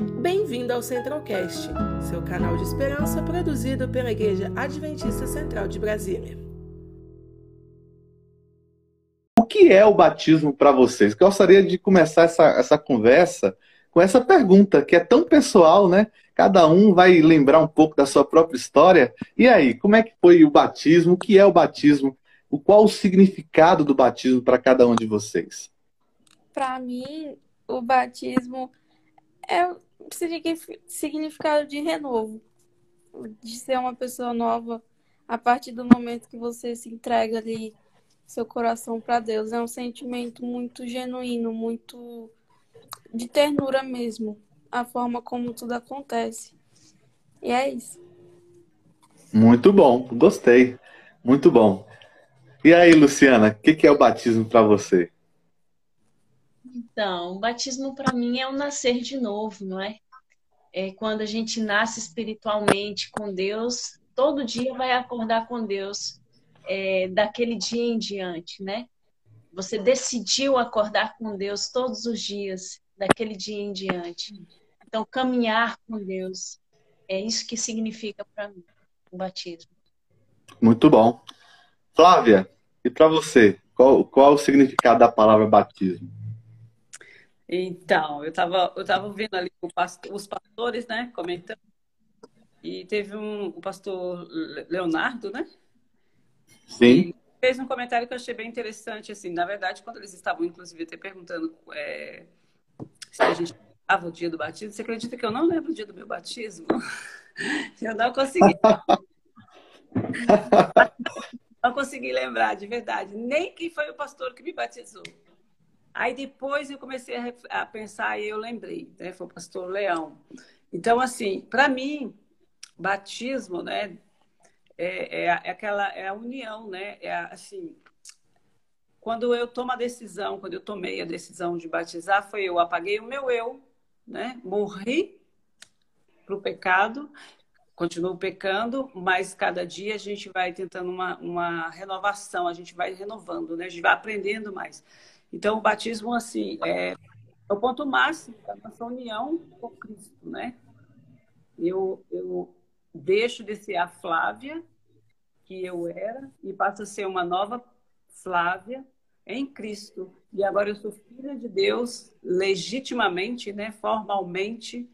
Bem-vindo ao Centralcast, seu canal de esperança produzido pela Igreja Adventista Central de Brasília. O que é o batismo para vocês? Gostaria de começar essa, essa conversa com essa pergunta, que é tão pessoal, né? Cada um vai lembrar um pouco da sua própria história. E aí, como é que foi o batismo? O que é o batismo? O qual o significado do batismo para cada um de vocês? Para mim, o batismo é significado de renovo, de ser uma pessoa nova a partir do momento que você se entrega ali seu coração para Deus. É um sentimento muito genuíno, muito de ternura mesmo, a forma como tudo acontece. E é isso. Muito bom, gostei. Muito bom. E aí, Luciana, o que, que é o batismo para você? Então, o batismo para mim é o nascer de novo, não é? É quando a gente nasce espiritualmente com Deus, todo dia vai acordar com Deus é, daquele dia em diante, né? Você decidiu acordar com Deus todos os dias, daquele dia em diante. Então, caminhar com Deus é isso que significa para mim o batismo. Muito bom. Flávia, e para você, qual, qual o significado da palavra batismo? Então, eu estava eu tava vendo ali pastor, os pastores, né, comentando, e teve um, o pastor Leonardo, né? Sim. fez um comentário que eu achei bem interessante, assim, na verdade, quando eles estavam, inclusive, até perguntando é, se a gente lembrava o dia do batismo, você acredita que eu não lembro o dia do meu batismo? Eu não consegui. não consegui lembrar, de verdade, nem quem foi o pastor que me batizou. Aí depois eu comecei a, pensar e eu lembrei, né? Foi o pastor Leão. Então, assim, para mim, batismo, né? É, é, é, aquela é a união, né? É assim, quando eu tomo a decisão, quando eu tomei a decisão de batizar, foi eu apaguei o meu eu, né? Morri para o pecado, continuo pecando, mas cada dia a gente vai tentando uma, uma renovação, a gente vai renovando, né? A gente vai aprendendo mais. Então, o batismo, assim, é, é o ponto máximo da nossa união com Cristo, né? Eu, eu deixo de ser a Flávia, que eu era, e passo a ser uma nova Flávia em Cristo. E agora eu sou filha de Deus legitimamente, né? Formalmente.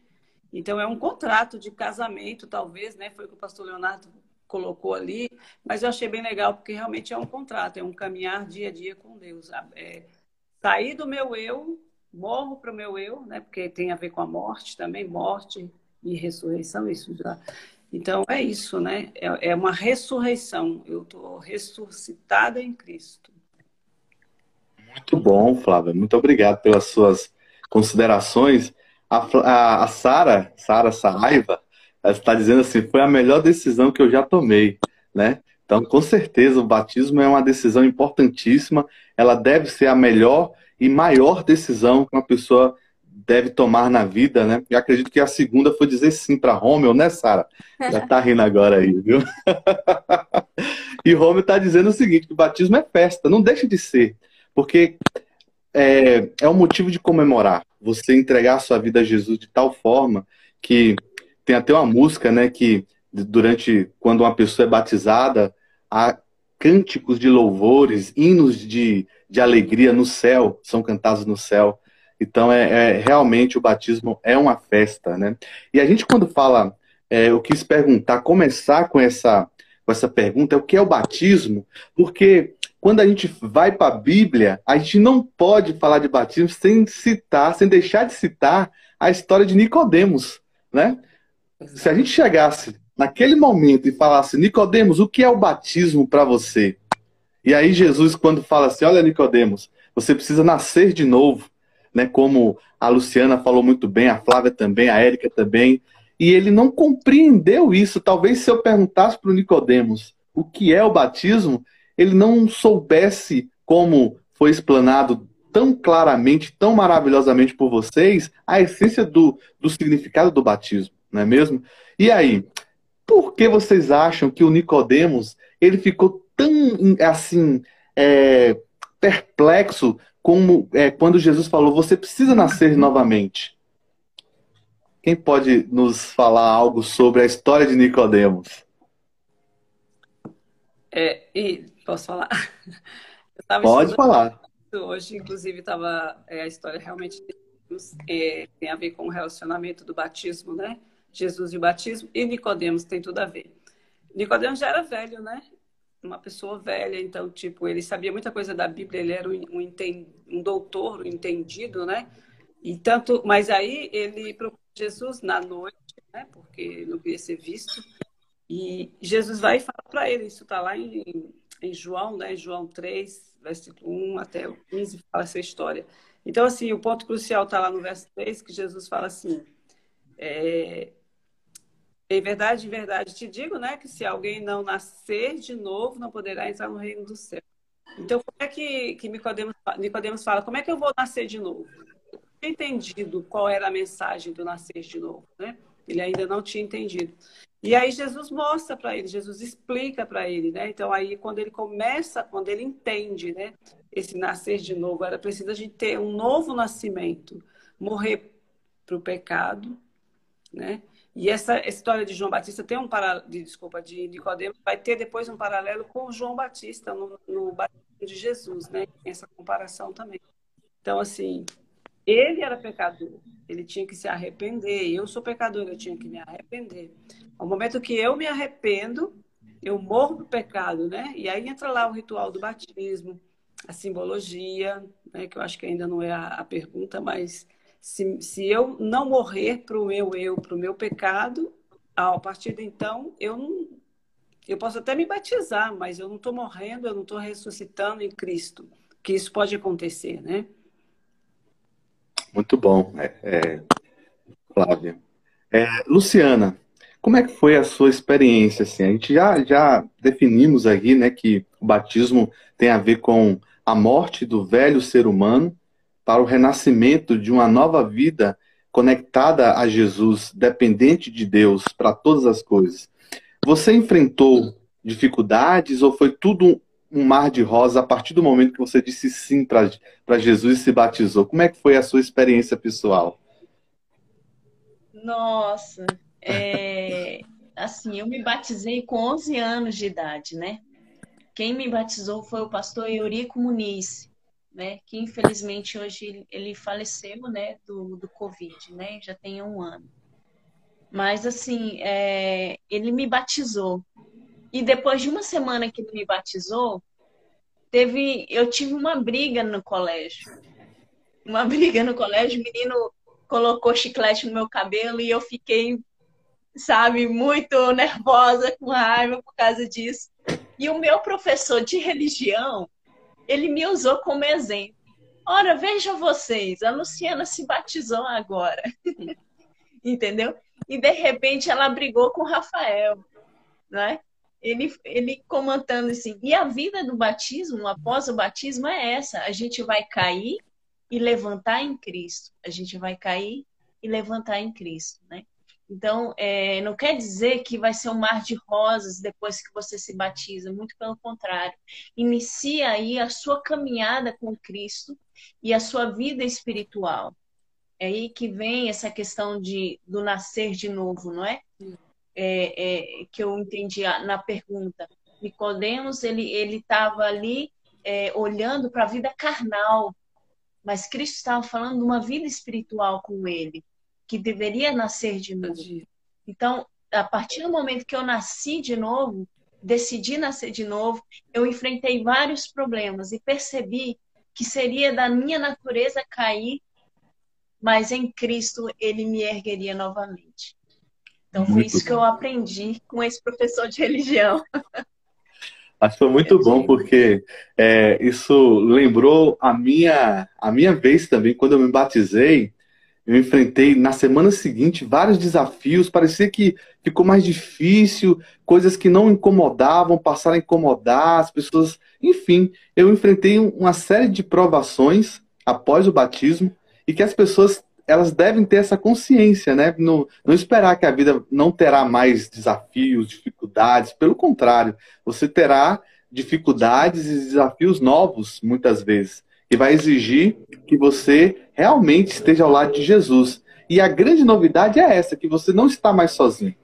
Então, é um contrato de casamento, talvez, né? Foi o que o pastor Leonardo colocou ali, mas eu achei bem legal, porque realmente é um contrato, é um caminhar dia a dia com Deus. É, sair do meu eu, morro para o meu eu, né? Porque tem a ver com a morte também, morte e ressurreição, isso já. Então é isso, né? É, é uma ressurreição. Eu estou ressuscitada em Cristo. Muito bom, Flávia. Muito obrigado pelas suas considerações. A, a, a Sara, Sara Saraiva, está dizendo assim: foi a melhor decisão que eu já tomei, né? Então, com certeza, o batismo é uma decisão importantíssima. Ela deve ser a melhor e maior decisão que uma pessoa deve tomar na vida, né? E acredito que a segunda foi dizer sim para Romeu, né, Sara? Já tá rindo agora aí, viu? e Romeu está dizendo o seguinte: que o batismo é festa, não deixa de ser, porque é, é um motivo de comemorar. Você entregar a sua vida a Jesus de tal forma que tem até uma música, né, que durante quando uma pessoa é batizada, há cânticos de louvores, hinos de, de alegria no céu, são cantados no céu. Então, é, é realmente o batismo é uma festa, né? E a gente, quando fala, é, eu quis perguntar, começar com essa, com essa pergunta, o que é o batismo? Porque quando a gente vai para a Bíblia, a gente não pode falar de batismo sem citar, sem deixar de citar a história de Nicodemos, né? Se a gente chegasse naquele momento e falasse, Nicodemos, o que é o batismo para você? E aí Jesus, quando fala assim, olha Nicodemos, você precisa nascer de novo, né? Como a Luciana falou muito bem, a Flávia também, a Érica também, e ele não compreendeu isso. Talvez se eu perguntasse para o Nicodemos o que é o batismo, ele não soubesse como foi explanado tão claramente, tão maravilhosamente por vocês, a essência do, do significado do batismo, não é mesmo? E aí, por que vocês acham que o Nicodemos ele ficou tão assim é, perplexo como é, quando Jesus falou: você precisa nascer novamente? Quem pode nos falar algo sobre a história de Nicodemos? É, posso falar? Pode falar. Hoje, inclusive, estava é, a história realmente é, tem a ver com o relacionamento do batismo, né? Jesus e o batismo e Nicodemos tem tudo a ver. Nicodemos já era velho, né? Uma pessoa velha, então tipo ele sabia muita coisa da Bíblia, ele era um, um, um doutor, um entendido, né? E tanto, mas aí ele procurou Jesus na noite, né? Porque não queria ser visto. E Jesus vai e fala para ele, isso está lá em, em João, né? João 3, versículo 1 até o 15, fala essa história. Então, assim, o ponto crucial está lá no verso 3, que Jesus fala assim: é, em verdade, em verdade te digo, né, que se alguém não nascer de novo, não poderá entrar no reino do céu. Então, como é que, que Nicodemos, Nicodemos fala? Como é que eu vou nascer de novo? Não tinha entendido qual era a mensagem do nascer de novo, né? Ele ainda não tinha entendido. E aí Jesus mostra para ele, Jesus explica para ele, né? Então aí quando ele começa, quando ele entende, né, esse nascer de novo, era preciso a gente ter um novo nascimento, morrer para o pecado, né? E essa história de João Batista tem um paralelo, de, desculpa, de Nicodemo, vai ter depois um paralelo com João Batista no, no batismo de Jesus, né? Tem essa comparação também. Então, assim, ele era pecador, ele tinha que se arrepender. Eu sou pecador, eu tinha que me arrepender. Ao momento que eu me arrependo, eu morro do pecado, né? E aí entra lá o ritual do batismo, a simbologia, né? que eu acho que ainda não é a, a pergunta, mas se, se eu não morrer para o meu eu, para o meu pecado, a partir de então, eu não. Eu posso até me batizar, mas eu não estou morrendo, eu não estou ressuscitando em Cristo. Que isso pode acontecer, né? Muito bom, é, é, Flávia. É, Luciana, como é que foi a sua experiência? Assim? A gente já, já definimos aqui né, que o batismo tem a ver com a morte do velho ser humano para o renascimento de uma nova vida conectada a Jesus, dependente de Deus para todas as coisas. Você enfrentou dificuldades ou foi tudo um mar de rosa a partir do momento que você disse sim para Jesus e se batizou? Como é que foi a sua experiência pessoal? Nossa, é, assim, eu me batizei com 11 anos de idade, né? Quem me batizou foi o pastor Eurico Muniz né? Que infelizmente hoje ele faleceu, né? Do, do Covid, né? Já tem um ano. Mas assim, é, ele me batizou. E depois de uma semana que ele me batizou, teve, eu tive uma briga no colégio. Uma briga no colégio, o menino colocou chiclete no meu cabelo e eu fiquei, sabe, muito nervosa, com raiva por causa disso. E o meu professor de religião, ele me usou como exemplo. Ora, vejam vocês, a Luciana se batizou agora. Entendeu? E de repente ela brigou com o Rafael, né? Ele, ele comentando assim, e a vida do batismo, após o batismo, é essa: a gente vai cair e levantar em Cristo. A gente vai cair e levantar em Cristo, né? Então, é, não quer dizer que vai ser um mar de rosas depois que você se batiza, muito pelo contrário. Inicia aí a sua caminhada com Cristo e a sua vida espiritual. É aí que vem essa questão de, do nascer de novo, não é? é, é que eu entendi na pergunta. Nicodemos, ele ele estava ali é, olhando para a vida carnal, mas Cristo estava falando de uma vida espiritual com ele que deveria nascer de novo. Então, a partir do momento que eu nasci de novo, decidi nascer de novo, eu enfrentei vários problemas e percebi que seria da minha natureza cair, mas em Cristo ele me ergueria novamente. Então foi muito isso bom. que eu aprendi com esse professor de religião. Acho que foi muito bom porque é, isso lembrou a minha a minha vez também quando eu me batizei eu enfrentei na semana seguinte vários desafios, parecia que ficou mais difícil, coisas que não incomodavam passaram a incomodar as pessoas. Enfim, eu enfrentei uma série de provações após o batismo e que as pessoas elas devem ter essa consciência, né? Não, não esperar que a vida não terá mais desafios, dificuldades. Pelo contrário, você terá dificuldades e desafios novos, muitas vezes, e vai exigir que você realmente esteja ao lado de Jesus. E a grande novidade é essa, que você não está mais sozinho.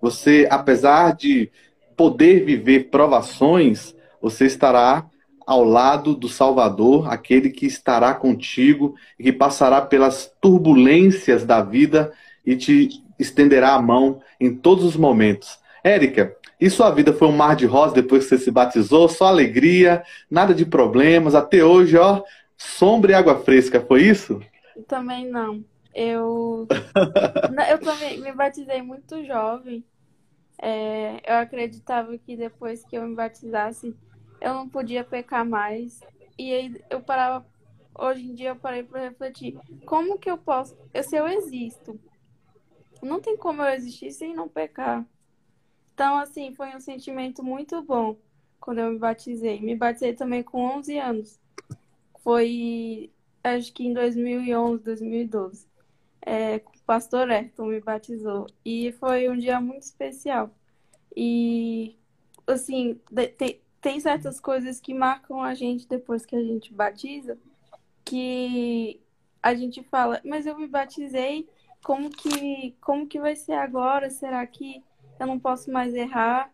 Você, apesar de poder viver provações, você estará ao lado do Salvador, aquele que estará contigo e que passará pelas turbulências da vida e te estenderá a mão em todos os momentos. Érica, e sua vida foi um mar de rosa depois que você se batizou? Só alegria, nada de problemas, até hoje, ó, sombra e água fresca, foi isso? Também não. Eu, eu também me batizei muito jovem. É, eu acreditava que depois que eu me batizasse, eu não podia pecar mais. E aí eu parava, hoje em dia eu parei para refletir, como que eu posso, se eu existo, não tem como eu existir sem não pecar. Então, assim, foi um sentimento muito bom quando eu me batizei. Me batizei também com 11 anos. Foi, acho que em 2011, 2012. É, o pastor Ayrton me batizou. E foi um dia muito especial. E, assim, tem, tem certas coisas que marcam a gente depois que a gente batiza, que a gente fala, mas eu me batizei, como que, como que vai ser agora? Será que eu não posso mais errar?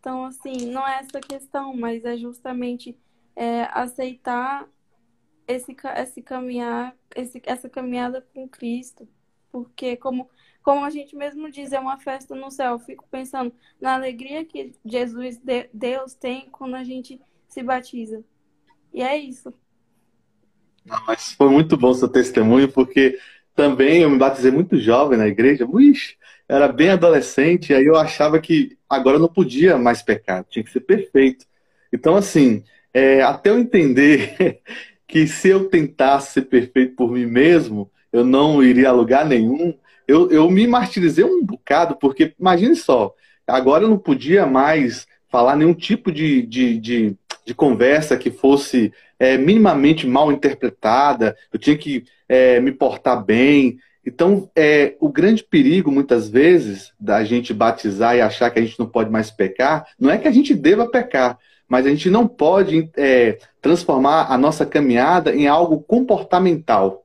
Então, assim, não é essa questão, mas é justamente é, aceitar esse, esse caminhar, esse, essa caminhada com Cristo. Porque, como como a gente mesmo diz, é uma festa no céu. Eu fico pensando na alegria que Jesus, Deus tem quando a gente se batiza. E é isso. Mas foi muito bom seu testemunho, porque também eu me batizei muito jovem na igreja. Ux, era bem adolescente, aí eu achava que agora eu não podia mais pecar, tinha que ser perfeito. Então, assim, é, até eu entender que se eu tentasse ser perfeito por mim mesmo, eu não iria a lugar nenhum, eu, eu me martirizei um bocado, porque imagine só, agora eu não podia mais falar nenhum tipo de, de, de, de conversa que fosse é, minimamente mal interpretada, eu tinha que é, me portar bem. Então, é, o grande perigo, muitas vezes, da gente batizar e achar que a gente não pode mais pecar, não é que a gente deva pecar, mas a gente não pode é, transformar a nossa caminhada em algo comportamental.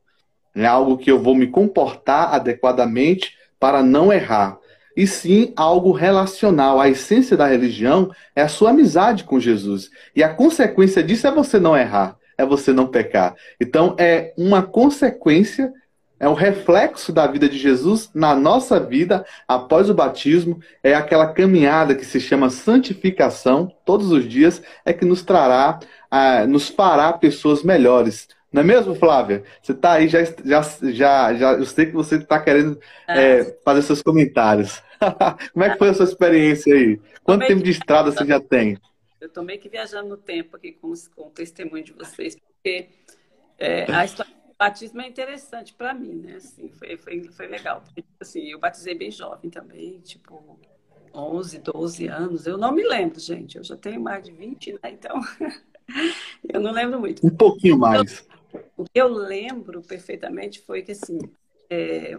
É algo que eu vou me comportar adequadamente para não errar. E sim algo relacional. A essência da religião é a sua amizade com Jesus. E a consequência disso é você não errar, é você não pecar. Então é uma consequência é o reflexo da vida de Jesus na nossa vida após o batismo, é aquela caminhada que se chama santificação, todos os dias, é que nos trará, ah, nos fará pessoas melhores. Não é mesmo, Flávia? Você está aí, já, já, já, já, eu sei que você está querendo ah. é, fazer seus comentários. Como é que foi a sua experiência aí? Quanto tempo de estrada você já tem? Eu estou meio que viajando no tempo aqui com, com o testemunho de vocês, porque é, a história batismo é interessante para mim, né? Assim, foi, foi, foi legal. Assim, eu batizei bem jovem também, tipo 11, 12 anos. Eu não me lembro, gente. Eu já tenho mais de 20, né? Então, eu não lembro muito. Um pouquinho mais. O que eu lembro perfeitamente foi que, assim, é,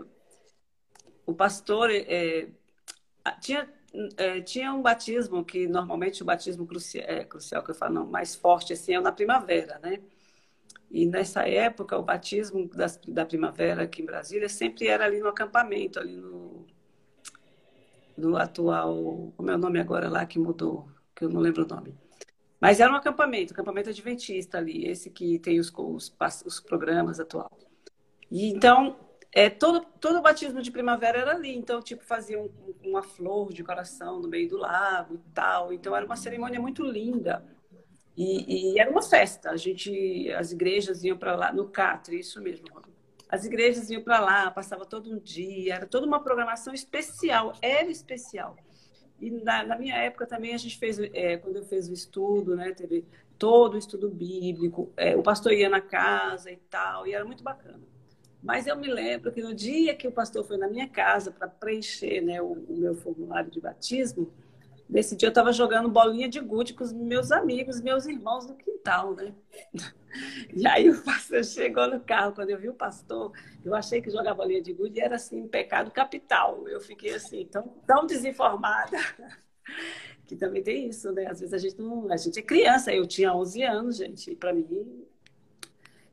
o pastor é, tinha, é, tinha um batismo que normalmente o batismo crucial, é, crucial que eu falo, não, mais forte, assim, é na primavera, né? E nessa época, o batismo das, da primavera aqui em Brasília sempre era ali no acampamento, ali no, no atual. Como é o nome agora lá que mudou? Que eu não lembro o nome. Mas era um acampamento, acampamento adventista ali, esse que tem os, os, os programas atual. E então, é, todo, todo o batismo de primavera era ali. Então, tipo, fazia um, uma flor de coração no meio do lago e tal. Então, era uma cerimônia muito linda. E, e era uma festa. A gente, as igrejas iam para lá, no Catre, isso mesmo. As igrejas iam para lá, passava todo um dia, era toda uma programação especial, era especial. E na, na, minha época também a gente fez, é, quando eu fiz o estudo, né, teve todo o estudo bíblico, é, o pastor ia na casa e tal, e era muito bacana. Mas eu me lembro que no dia que o pastor foi na minha casa para preencher né, o, o, meu formulário de batismo, nesse dia eu estava jogando bolinha de gude com os meus amigos, meus irmãos no quintal, né? E aí o pastor chegou no carro, quando eu vi o pastor, eu achei que jogar bolinha de gude era assim, pecado capital. Eu fiquei assim, tão, tão desinformada. Que também tem isso, né? Às vezes a gente não. A gente é criança, eu tinha 11 anos, gente, e para mim.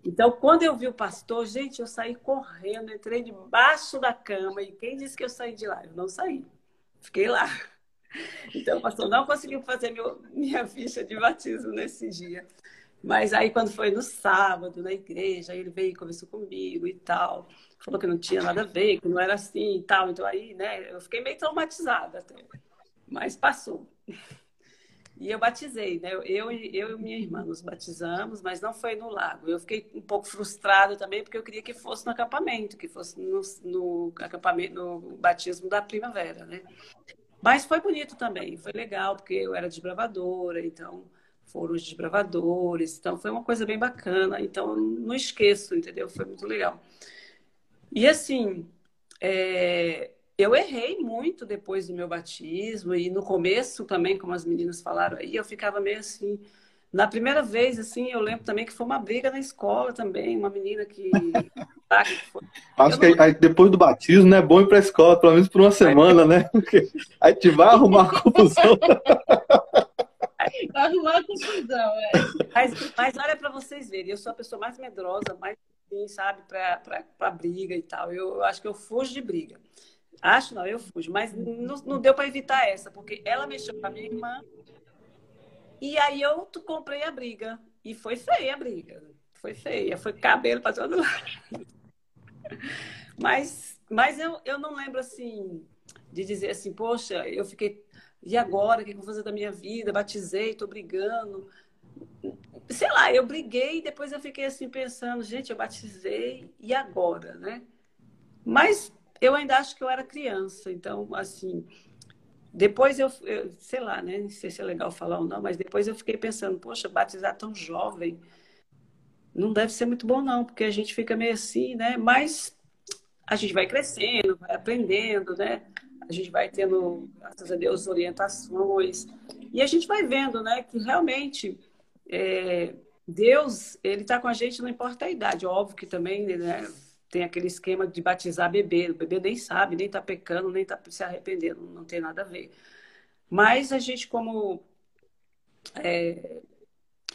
Então, quando eu vi o pastor, gente, eu saí correndo, entrei debaixo da cama. E quem disse que eu saí de lá? Eu não saí. Fiquei lá. Então, o pastor não conseguiu fazer meu, minha ficha de batismo nesse dia. Mas aí, quando foi no sábado, na igreja, ele veio e conversou comigo e tal. Falou que não tinha nada a ver, que não era assim e tal. Então, aí, né, eu fiquei meio traumatizada até. Mas passou. E eu batizei, né? Eu, eu, eu e minha irmã nos batizamos, mas não foi no lago. Eu fiquei um pouco frustrada também, porque eu queria que fosse no acampamento, que fosse no, no acampamento, no batismo da primavera, né? Mas foi bonito também, foi legal, porque eu era desbravadora, então foram os desbravadores, então foi uma coisa bem bacana. Então não esqueço, entendeu? Foi muito legal. E assim, é, eu errei muito depois do meu batismo e no começo também, como as meninas falaram aí, eu ficava meio assim. Na primeira vez, assim, eu lembro também que foi uma briga na escola também, uma menina que. Acho que aí, depois do batismo, né, é bom ir para a escola, pelo menos por uma semana, né? Porque aí te vai arrumar confusão. Vai arrumar confusão, é. Mas, mas olha para vocês verem, eu sou a pessoa mais medrosa, mais, assim, sabe, para briga e tal. Eu, eu acho que eu fujo de briga. Acho não, eu fujo. Mas não, não deu para evitar essa, porque ela mexeu com a minha irmã. E aí eu comprei a briga. E foi feia a briga. Foi feia. Foi cabelo para todo lado. Mas, mas eu, eu não lembro assim de dizer assim, poxa, eu fiquei. E agora? O que eu vou fazer da minha vida? Batizei, tô brigando. Sei lá, eu briguei e depois eu fiquei assim pensando, gente, eu batizei, e agora, né? Mas eu ainda acho que eu era criança, então, assim, depois eu, eu, sei lá, né? Não sei se é legal falar ou não, mas depois eu fiquei pensando, poxa, batizar tão jovem não deve ser muito bom, não, porque a gente fica meio assim, né? Mas a gente vai crescendo, vai aprendendo, né? A gente vai tendo, graças a Deus, orientações. E a gente vai vendo, né, que realmente é, Deus, ele está com a gente, não importa a idade. Óbvio que também, né? Tem aquele esquema de batizar bebê. O bebê nem sabe, nem está pecando, nem está se arrependendo, não tem nada a ver. Mas a gente, como é,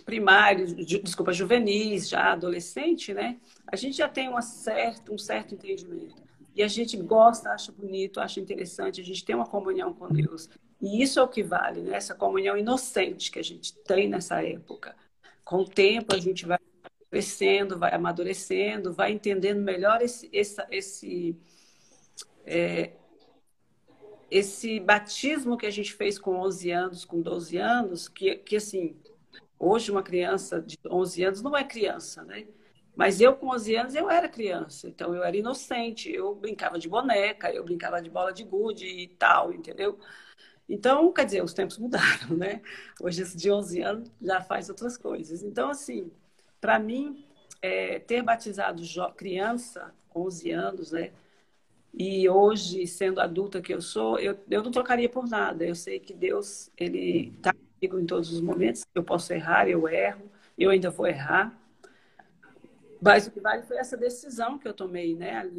primários, desculpa, juvenis, já adolescente, né? A gente já tem uma certa, um certo entendimento. E a gente gosta, acha bonito, acha interessante, a gente tem uma comunhão com Deus. E isso é o que vale, né? Essa comunhão inocente que a gente tem nessa época. Com o tempo, a gente vai crescendo, vai amadurecendo, vai entendendo melhor esse, esse, esse, é, esse batismo que a gente fez com 11 anos, com 12 anos, que, que assim, hoje uma criança de 11 anos não é criança, né? Mas eu, com 11 anos, eu era criança, então eu era inocente, eu brincava de boneca, eu brincava de bola de gude e tal, entendeu? Então, quer dizer, os tempos mudaram, né? Hoje, esse de 11 anos já faz outras coisas. Então, assim, para mim, é, ter batizado criança, 11 anos, né? E hoje, sendo adulta que eu sou, eu, eu não trocaria por nada. Eu sei que Deus, Ele está comigo em todos os momentos. Eu posso errar, eu erro, eu ainda vou errar. Mas o que vale foi essa decisão que eu tomei, né,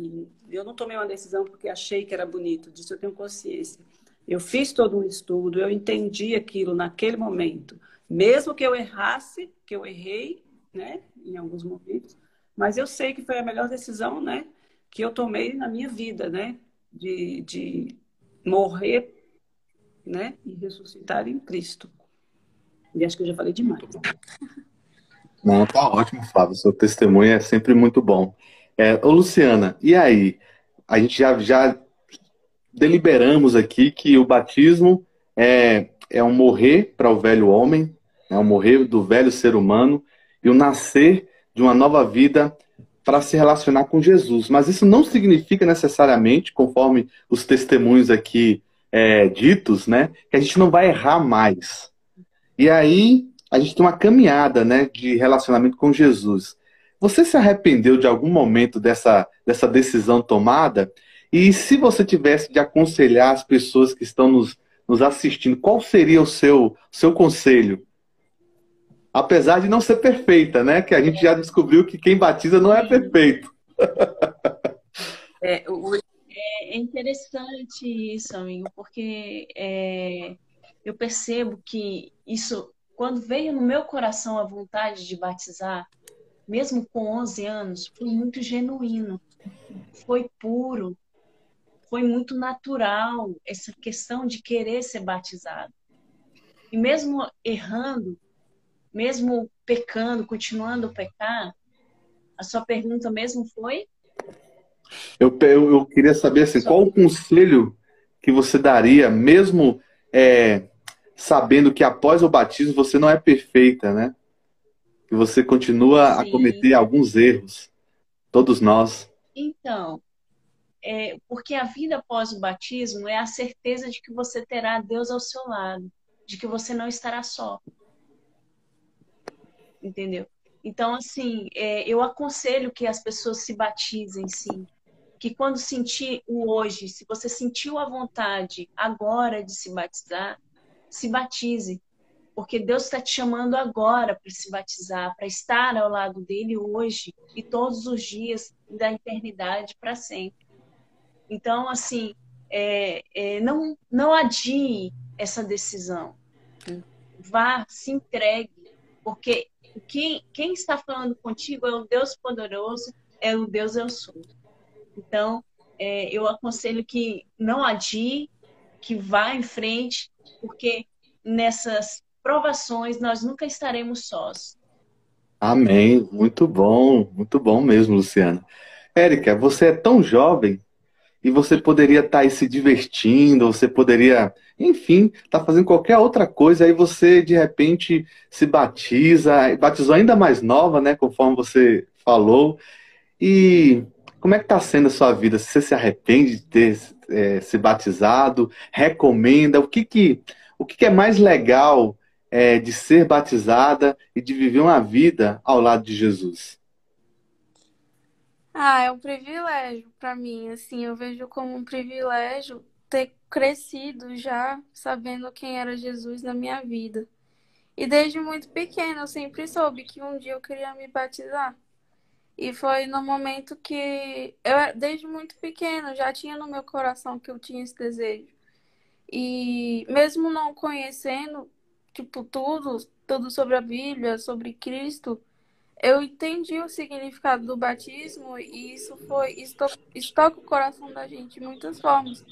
Eu não tomei uma decisão porque achei que era bonito, disso eu tenho consciência. Eu fiz todo um estudo, eu entendi aquilo naquele momento. Mesmo que eu errasse, que eu errei, né, em alguns momentos, mas eu sei que foi a melhor decisão, né, que eu tomei na minha vida, né, de, de morrer, né, e ressuscitar em Cristo. E acho que eu já falei demais. Não, tá ótimo, Flávio. Seu testemunho é sempre muito bom. É, ô, Luciana, e aí? A gente já, já deliberamos aqui que o batismo é, é um morrer para o velho homem, é um morrer do velho ser humano e o nascer de uma nova vida para se relacionar com Jesus. Mas isso não significa necessariamente, conforme os testemunhos aqui é, ditos, né, que a gente não vai errar mais. E aí a gente tem uma caminhada né, de relacionamento com Jesus. Você se arrependeu de algum momento dessa, dessa decisão tomada? E se você tivesse de aconselhar as pessoas que estão nos, nos assistindo, qual seria o seu, seu conselho? Apesar de não ser perfeita, né? Que a gente já descobriu que quem batiza não é perfeito. É, é interessante isso, amigo, porque é, eu percebo que isso, quando veio no meu coração a vontade de batizar, mesmo com 11 anos, foi muito genuíno, foi puro, foi muito natural essa questão de querer ser batizado. E mesmo errando, mesmo pecando, continuando a pecar, a sua pergunta mesmo foi? Eu, eu, eu queria saber assim, qual o conselho que você daria, mesmo é, sabendo que após o batismo você não é perfeita, né? Que você continua Sim. a cometer alguns erros. Todos nós. Então, é, porque a vida após o batismo é a certeza de que você terá Deus ao seu lado, de que você não estará só. Entendeu? Então, assim, é, eu aconselho que as pessoas se batizem, sim. Que quando sentir o hoje, se você sentiu a vontade agora de se batizar, se batize. Porque Deus está te chamando agora para se batizar, para estar ao lado dele hoje e todos os dias da eternidade para sempre. Então, assim, é, é, não, não adie essa decisão. Vá, se entregue, porque quem, quem está falando contigo é o Deus poderoso, é o Deus eu sou. Então, é, eu aconselho que não adie, que vá em frente, porque nessas provações nós nunca estaremos sós. Amém. Muito bom, muito bom mesmo, Luciana. Érica, você é tão jovem e você poderia estar tá aí se divertindo, você poderia, enfim, estar tá fazendo qualquer outra coisa, aí você de repente se batiza, batizou ainda mais nova, né, conforme você falou. E como é que está sendo a sua vida? Você se arrepende de ter é, se batizado? Recomenda? O que que, o que, que é mais legal é, de ser batizada e de viver uma vida ao lado de Jesus? Ah, é um privilégio para mim, assim, eu vejo como um privilégio ter crescido já sabendo quem era Jesus na minha vida. E desde muito pequena eu sempre soube que um dia eu queria me batizar. E foi no momento que eu, desde muito pequena, já tinha no meu coração que eu tinha esse desejo. E mesmo não conhecendo, tipo, tudo, tudo sobre a Bíblia, sobre Cristo, eu entendi o significado do batismo e isso foi isso toca o coração da gente de muitas formas.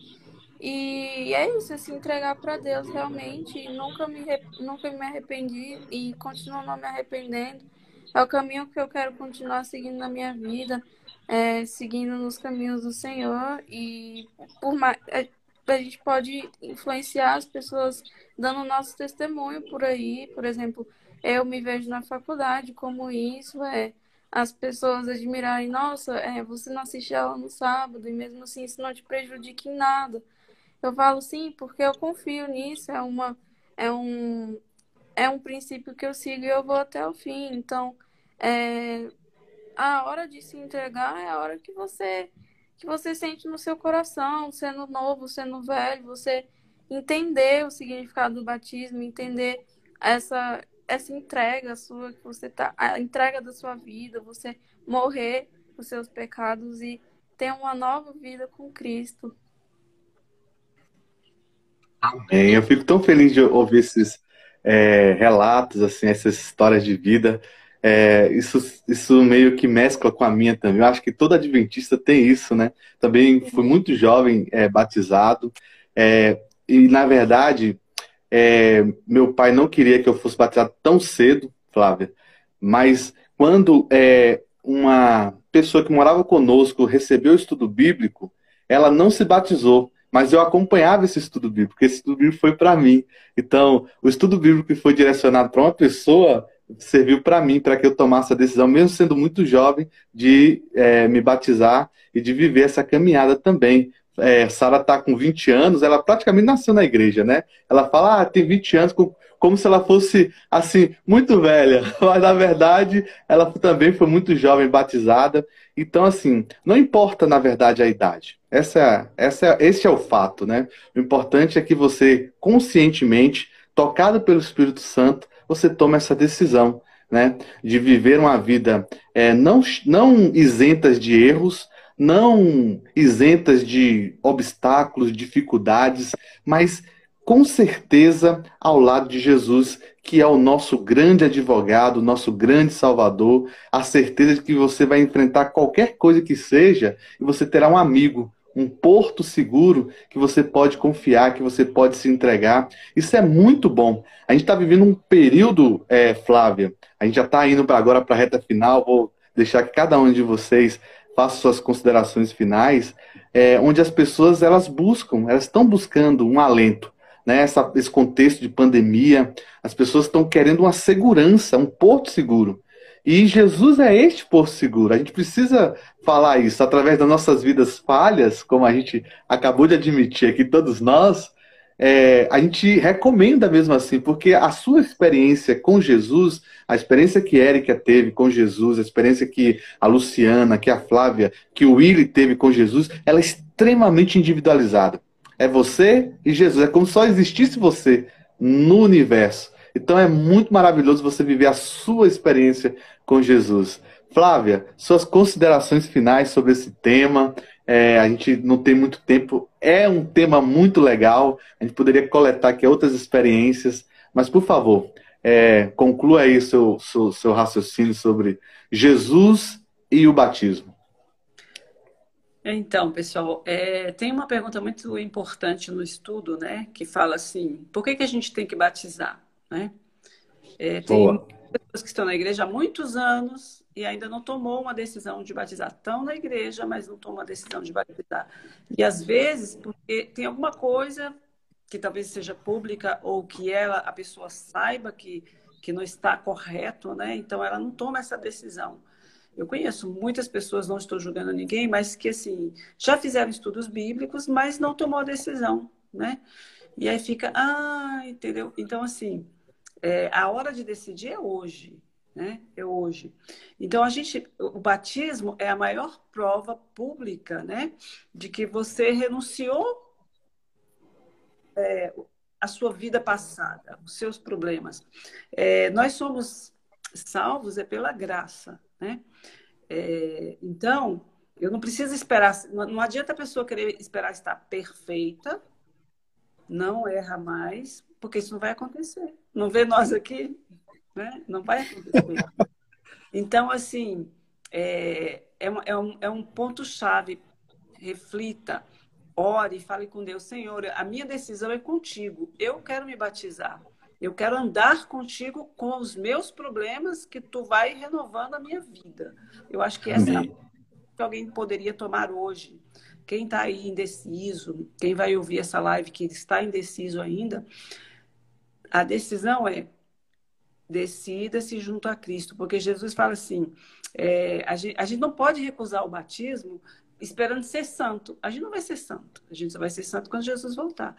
E é isso, é se entregar para Deus realmente. Nunca me, nunca me arrependi e continuo não me arrependendo. É o caminho que eu quero continuar seguindo na minha vida, é, seguindo nos caminhos do Senhor. E por mais, é, a gente pode influenciar as pessoas dando nosso testemunho por aí, por exemplo, eu me vejo na faculdade como isso é as pessoas admirarem, nossa, é, você não assiste aula no sábado e mesmo assim isso não te prejudica em nada. Eu falo sim, porque eu confio nisso, é uma é um é um princípio que eu sigo e eu vou até o fim. Então, é, a hora de se entregar é a hora que você que você sente no seu coração, sendo novo, sendo velho, você entender o significado do batismo, entender essa essa entrega sua que você tá, a entrega da sua vida, você morrer os seus pecados e ter uma nova vida com Cristo. Amém. Eu fico tão feliz de ouvir esses é, relatos, assim, essas histórias de vida. É, isso, isso meio que mescla com a minha também. Eu acho que todo adventista tem isso, né? Também fui muito jovem é, batizado. É, e, na verdade, é, meu pai não queria que eu fosse batizado tão cedo, Flávia, mas quando é, uma pessoa que morava conosco recebeu o estudo bíblico, ela não se batizou, mas eu acompanhava esse estudo bíblico, porque esse estudo bíblico foi para mim. Então, o estudo bíblico que foi direcionado para uma pessoa serviu para mim, para que eu tomasse a decisão, mesmo sendo muito jovem, de é, me batizar e de viver essa caminhada também é, Sara está com 20 anos, ela praticamente nasceu na igreja, né? Ela fala, ah, tem 20 anos, como se ela fosse, assim, muito velha. Mas, na verdade, ela também foi muito jovem, batizada. Então, assim, não importa, na verdade, a idade. Essa, essa, esse é o fato, né? O importante é que você, conscientemente, tocado pelo Espírito Santo, você tome essa decisão, né? De viver uma vida é, não, não isentas de erros, não isentas de obstáculos, dificuldades, mas com certeza ao lado de Jesus, que é o nosso grande advogado, nosso grande salvador, a certeza de que você vai enfrentar qualquer coisa que seja e você terá um amigo, um porto seguro que você pode confiar, que você pode se entregar. Isso é muito bom. A gente está vivendo um período, é, Flávia, a gente já está indo para agora para a reta final, vou deixar que cada um de vocês faça suas considerações finais, é, onde as pessoas elas buscam, elas estão buscando um alento. Né, essa, esse contexto de pandemia, as pessoas estão querendo uma segurança, um porto seguro. E Jesus é este porto seguro. A gente precisa falar isso através das nossas vidas falhas, como a gente acabou de admitir aqui, todos nós. É, a gente recomenda mesmo assim, porque a sua experiência com Jesus, a experiência que Érica teve com Jesus, a experiência que a Luciana, que a Flávia, que o Willy teve com Jesus, ela é extremamente individualizada. É você e Jesus. É como só existisse você no universo. Então é muito maravilhoso você viver a sua experiência com Jesus. Flávia, suas considerações finais sobre esse tema. É, a gente não tem muito tempo. É um tema muito legal. A gente poderia coletar aqui outras experiências. Mas, por favor, é, conclua aí seu, seu, seu raciocínio sobre Jesus e o batismo. Então, pessoal, é, tem uma pergunta muito importante no estudo, né? Que fala assim: por que, que a gente tem que batizar? Né? É, tem pessoas que estão na igreja há muitos anos e ainda não tomou uma decisão de batizar. Estão na igreja, mas não tomam a decisão de batizar. E às vezes, porque tem alguma coisa que talvez seja pública ou que ela, a pessoa saiba que, que não está correto, né? Então ela não toma essa decisão. Eu conheço muitas pessoas, não estou julgando ninguém, mas que assim já fizeram estudos bíblicos, mas não tomou a decisão, né? E aí fica, ah, entendeu? Então assim, é, a hora de decidir é hoje, né? É hoje. Então a gente, o batismo é a maior prova pública, né, de que você renunciou é, a sua vida passada, os seus problemas. É, nós somos salvos é pela graça, né? É, então eu não preciso esperar, não adianta a pessoa querer esperar estar perfeita, não erra mais, porque isso não vai acontecer. Não vê nós aqui, né? Não vai acontecer. Então, assim, é, é, é um, é um ponto-chave. Reflita, ore, fale com Deus. Senhor, a minha decisão é contigo. Eu quero me batizar. Eu quero andar contigo com os meus problemas que tu vai renovando a minha vida. Eu acho que essa é a que alguém poderia tomar hoje. Quem está aí indeciso, quem vai ouvir essa live que está indeciso ainda, a decisão é decida-se junto a Cristo, porque Jesus fala assim: é, a, gente, a, gente, não pode recusar o batismo esperando ser santo. A gente não vai ser santo. A gente só vai ser santo quando Jesus voltar.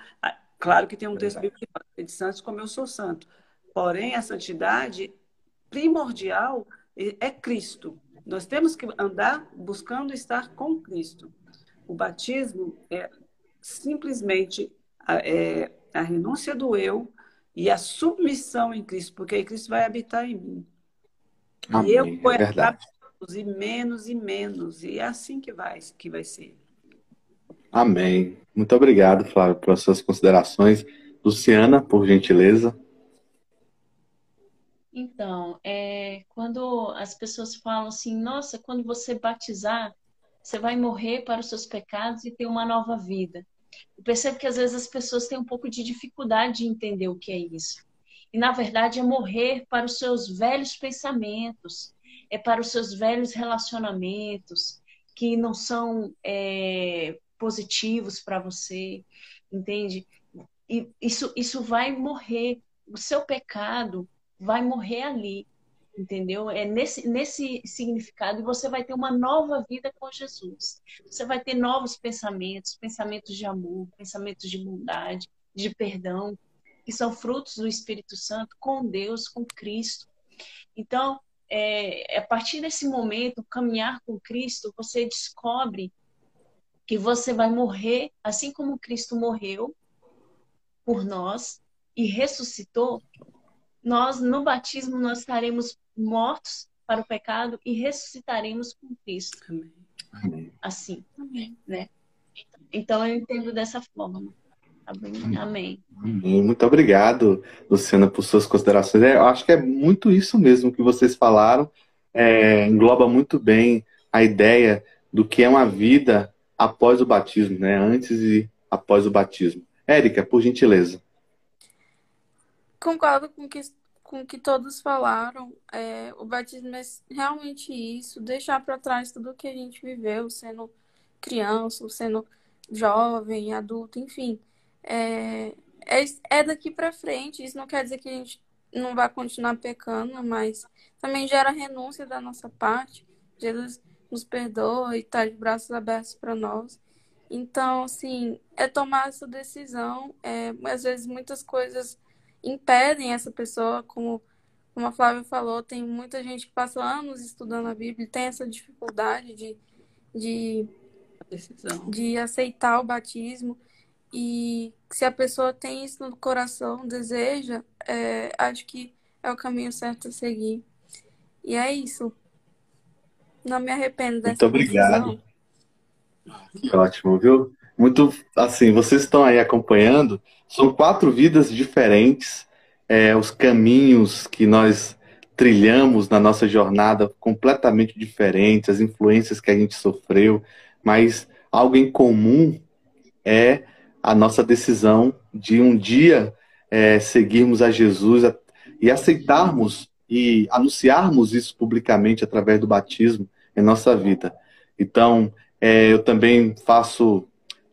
Claro que tem um texto bíblico que fala de santos como eu sou santo. Porém, a santidade primordial é Cristo. Nós temos que andar buscando estar com Cristo. O batismo é simplesmente a, é, a renúncia do eu e a submissão em Cristo, porque aí Cristo vai habitar em mim. Amém, e eu vou é verdade. e menos e menos. E é assim que vai, que vai ser. Amém. Muito obrigado, Flávio, pelas suas considerações. Luciana, por gentileza. Então, é, quando as pessoas falam assim, nossa, quando você batizar, você vai morrer para os seus pecados e ter uma nova vida. Eu percebo que às vezes as pessoas têm um pouco de dificuldade de entender o que é isso. E na verdade é morrer para os seus velhos pensamentos, é para os seus velhos relacionamentos que não são é, positivos para você, entende? E isso, isso vai morrer. O seu pecado vai morrer ali entendeu? É nesse, nesse significado e você vai ter uma nova vida com Jesus. Você vai ter novos pensamentos, pensamentos de amor, pensamentos de bondade, de perdão, que são frutos do Espírito Santo com Deus, com Cristo. Então, é, a partir desse momento, caminhar com Cristo, você descobre que você vai morrer, assim como Cristo morreu por nós e ressuscitou, nós no batismo nós estaremos mortos para o pecado e ressuscitaremos com Cristo. Amém. Assim, né? Então eu entendo dessa forma. Amém. Amém. Muito obrigado, Luciana, por suas considerações. É, eu acho que é muito isso mesmo que vocês falaram. É, engloba muito bem a ideia do que é uma vida após o batismo, né? Antes e após o batismo. Érica, por gentileza. Concordo com que com que todos falaram. É, o batismo é realmente isso, deixar para trás tudo que a gente viveu, sendo criança, sendo jovem, adulto, enfim. É, é, é daqui para frente. Isso não quer dizer que a gente não vai continuar pecando, mas também gera renúncia da nossa parte. Jesus nos perdoa e está de braços abertos para nós. Então, assim, é tomar essa decisão. É, às vezes, muitas coisas impedem essa pessoa, como, como a Flávia falou, tem muita gente que passa anos estudando a Bíblia e tem essa dificuldade de, de, de aceitar o batismo. E se a pessoa tem isso no coração, deseja, é, acho que é o caminho certo a seguir. E é isso. Não me arrependo dessa Muito obrigado. Decisão. Ótimo, viu? Muito assim, vocês estão aí acompanhando, são quatro vidas diferentes, é, os caminhos que nós trilhamos na nossa jornada completamente diferentes, as influências que a gente sofreu, mas algo em comum é a nossa decisão de um dia é, seguirmos a Jesus e aceitarmos e anunciarmos isso publicamente através do batismo em nossa vida. Então, é, eu também faço,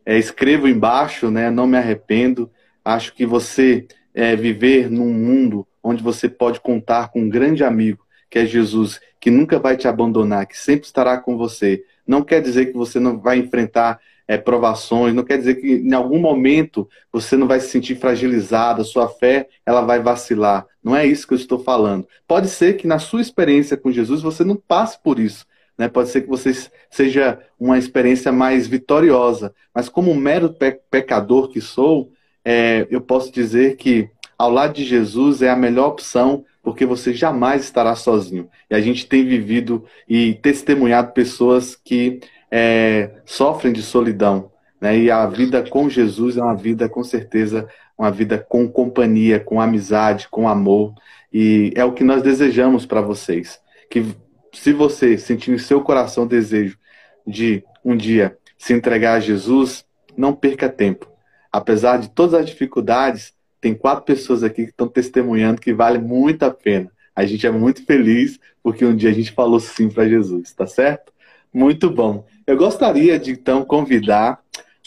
é, escrevo embaixo, né? Não me arrependo. Acho que você é, viver num mundo onde você pode contar com um grande amigo, que é Jesus, que nunca vai te abandonar, que sempre estará com você. Não quer dizer que você não vai enfrentar é, provações, não quer dizer que em algum momento você não vai se sentir fragilizado, a sua fé ela vai vacilar. Não é isso que eu estou falando. Pode ser que na sua experiência com Jesus você não passe por isso. Né? Pode ser que você seja uma experiência mais vitoriosa. Mas como mero pe pecador que sou, é, eu posso dizer que ao lado de Jesus é a melhor opção, porque você jamais estará sozinho. E a gente tem vivido e testemunhado pessoas que é, sofrem de solidão. Né? E a vida com Jesus é uma vida, com certeza, uma vida com companhia, com amizade, com amor. E é o que nós desejamos para vocês. Que se você sentir em seu coração o desejo de um dia se entregar a Jesus, não perca tempo. Apesar de todas as dificuldades, tem quatro pessoas aqui que estão testemunhando que vale muito a pena. A gente é muito feliz porque um dia a gente falou sim para Jesus, tá certo? Muito bom. Eu gostaria de então convidar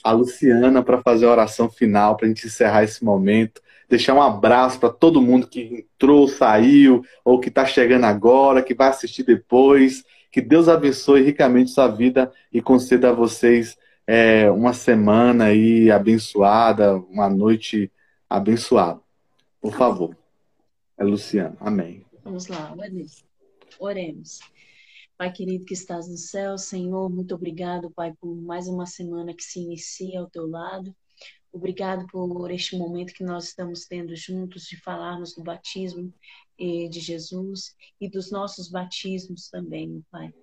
a Luciana para fazer a oração final, para a gente encerrar esse momento. Deixar um abraço para todo mundo que entrou, saiu, ou que está chegando agora, que vai assistir depois. Que Deus abençoe ricamente sua vida e conceda a vocês é, uma semana aí abençoada, uma noite abençoada. Por favor. É Luciana. Amém. Vamos lá, oremos. Pai querido que estás no céu, Senhor, muito obrigado, Pai, por mais uma semana que se inicia ao teu lado. Obrigado por este momento que nós estamos tendo juntos de falarmos do batismo eh, de Jesus e dos nossos batismos também, Pai.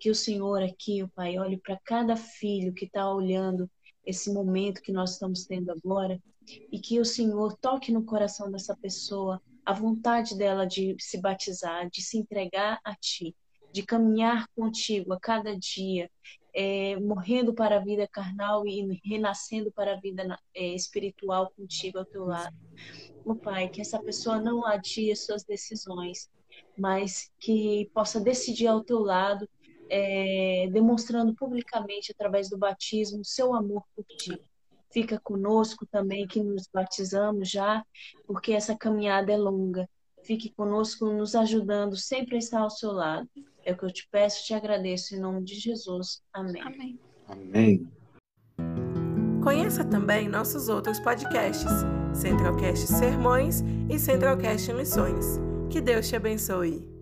Que o Senhor aqui, Pai, olhe para cada filho que está olhando esse momento que nós estamos tendo agora e que o Senhor toque no coração dessa pessoa a vontade dela de se batizar, de se entregar a Ti de caminhar contigo a cada dia, é, morrendo para a vida carnal e renascendo para a vida é, espiritual contigo ao teu lado. O Pai, que essa pessoa não adie suas decisões, mas que possa decidir ao teu lado, é, demonstrando publicamente, através do batismo, seu amor por ti. Fica conosco também, que nos batizamos já, porque essa caminhada é longa. Fique conosco, nos ajudando sempre a estar ao seu lado. É o que eu te peço e te agradeço em nome de Jesus. Amém. Amém. Amém. Conheça também nossos outros podcasts, Centralcast Sermões e Centralcast Missões. Que Deus te abençoe.